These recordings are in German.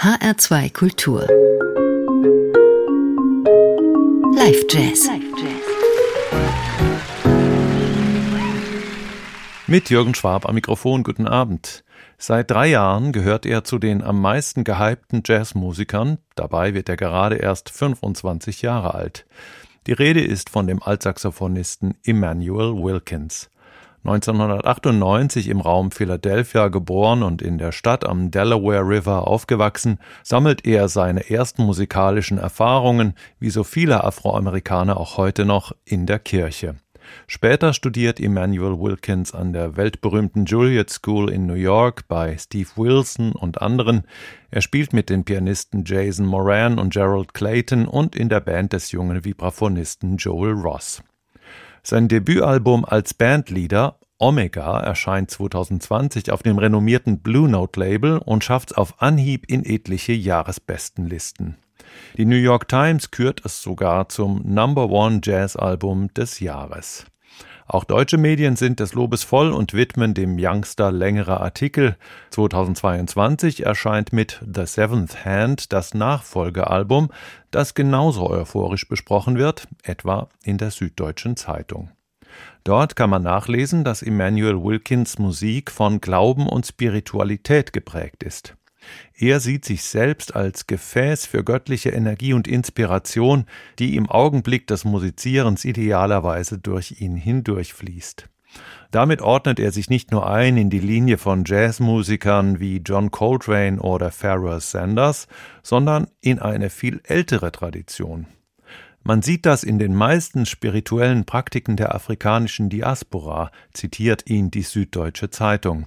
HR2 Kultur. Live Jazz. Mit Jürgen Schwab am Mikrofon, guten Abend. Seit drei Jahren gehört er zu den am meisten gehypten Jazzmusikern, dabei wird er gerade erst 25 Jahre alt. Die Rede ist von dem Altsaxophonisten Emmanuel Wilkins. 1998 im Raum Philadelphia geboren und in der Stadt am Delaware River aufgewachsen, sammelt er seine ersten musikalischen Erfahrungen, wie so viele Afroamerikaner auch heute noch, in der Kirche. Später studiert Emmanuel Wilkins an der weltberühmten Juilliard School in New York bei Steve Wilson und anderen. Er spielt mit den Pianisten Jason Moran und Gerald Clayton und in der Band des jungen Vibraphonisten Joel Ross. Sein Debütalbum als Bandleader Omega erscheint 2020 auf dem renommierten Blue Note Label und schafft es auf Anhieb in etliche Jahresbestenlisten. Die New York Times kürt es sogar zum Number One Jazz Album des Jahres. Auch deutsche Medien sind des Lobes voll und widmen dem Youngster längere Artikel. 2022 erscheint mit The Seventh Hand das Nachfolgealbum, das genauso euphorisch besprochen wird, etwa in der Süddeutschen Zeitung. Dort kann man nachlesen, dass Emmanuel Wilkins Musik von Glauben und Spiritualität geprägt ist. Er sieht sich selbst als Gefäß für göttliche Energie und Inspiration, die im Augenblick des Musizierens idealerweise durch ihn hindurchfließt. Damit ordnet er sich nicht nur ein in die Linie von Jazzmusikern wie John Coltrane oder Pharoah Sanders, sondern in eine viel ältere Tradition. Man sieht das in den meisten spirituellen Praktiken der afrikanischen Diaspora, zitiert ihn die Süddeutsche Zeitung.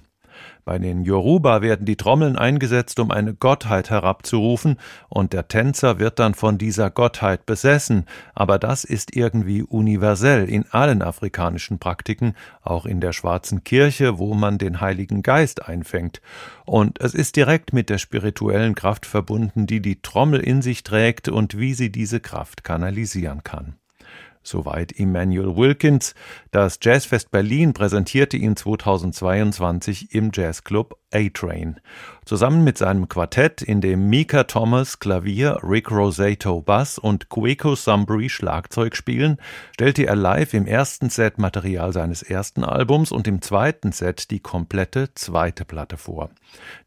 Bei den Yoruba werden die Trommeln eingesetzt, um eine Gottheit herabzurufen, und der Tänzer wird dann von dieser Gottheit besessen, aber das ist irgendwie universell in allen afrikanischen Praktiken, auch in der schwarzen Kirche, wo man den Heiligen Geist einfängt. Und es ist direkt mit der spirituellen Kraft verbunden, die die Trommel in sich trägt und wie sie diese Kraft kanalisieren kann. Soweit Emmanuel Wilkins. Das Jazzfest Berlin präsentierte ihn 2022 im Jazzclub A-Train. Zusammen mit seinem Quartett, in dem Mika Thomas Klavier, Rick Rosato Bass und Kweko Sumbry Schlagzeug spielen, stellte er live im ersten Set Material seines ersten Albums und im zweiten Set die komplette zweite Platte vor.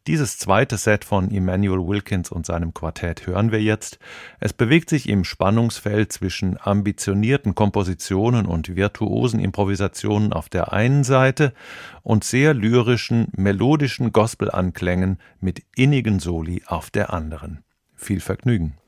Dieses zweite Set von Emmanuel Wilkins und seinem Quartett hören wir jetzt. Es bewegt sich im Spannungsfeld zwischen ambitionierten Kompositionen und virtuosen Improvisationen auf der einen Seite und sehr lyrischen, melodischen Gospel-Anklängen mit innigen Soli auf der anderen. Viel Vergnügen.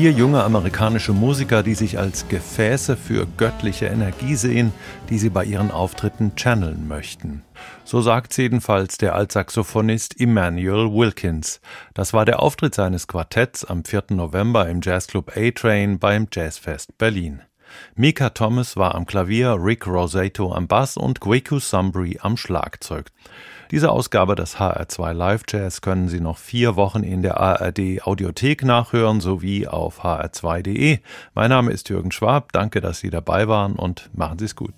Vier junge amerikanische Musiker, die sich als Gefäße für göttliche Energie sehen, die sie bei ihren Auftritten channeln möchten. So sagt jedenfalls der Altsaxophonist Emmanuel Wilkins. Das war der Auftritt seines Quartetts am 4. November im Jazzclub A-Train beim Jazzfest Berlin. Mika Thomas war am Klavier, Rick Rosato am Bass und Gweku Sumbry am Schlagzeug. Diese Ausgabe des HR2 Live Jazz können Sie noch vier Wochen in der ARD Audiothek nachhören sowie auf hr2.de. Mein Name ist Jürgen Schwab. Danke, dass Sie dabei waren und machen Sie es gut.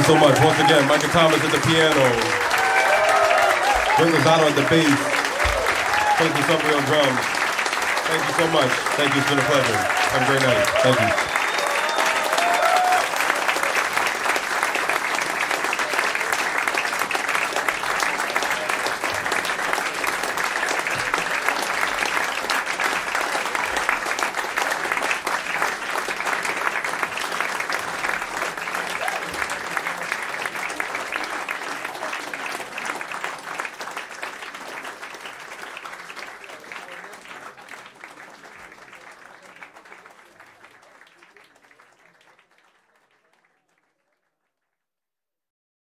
You so much. Once again, Michael Thomas at the piano. Ringo Gonzalo at the bass. Thank you, somebody on drums. Thank you so much. Thank you. It's been a pleasure. Have a great night. Thank you.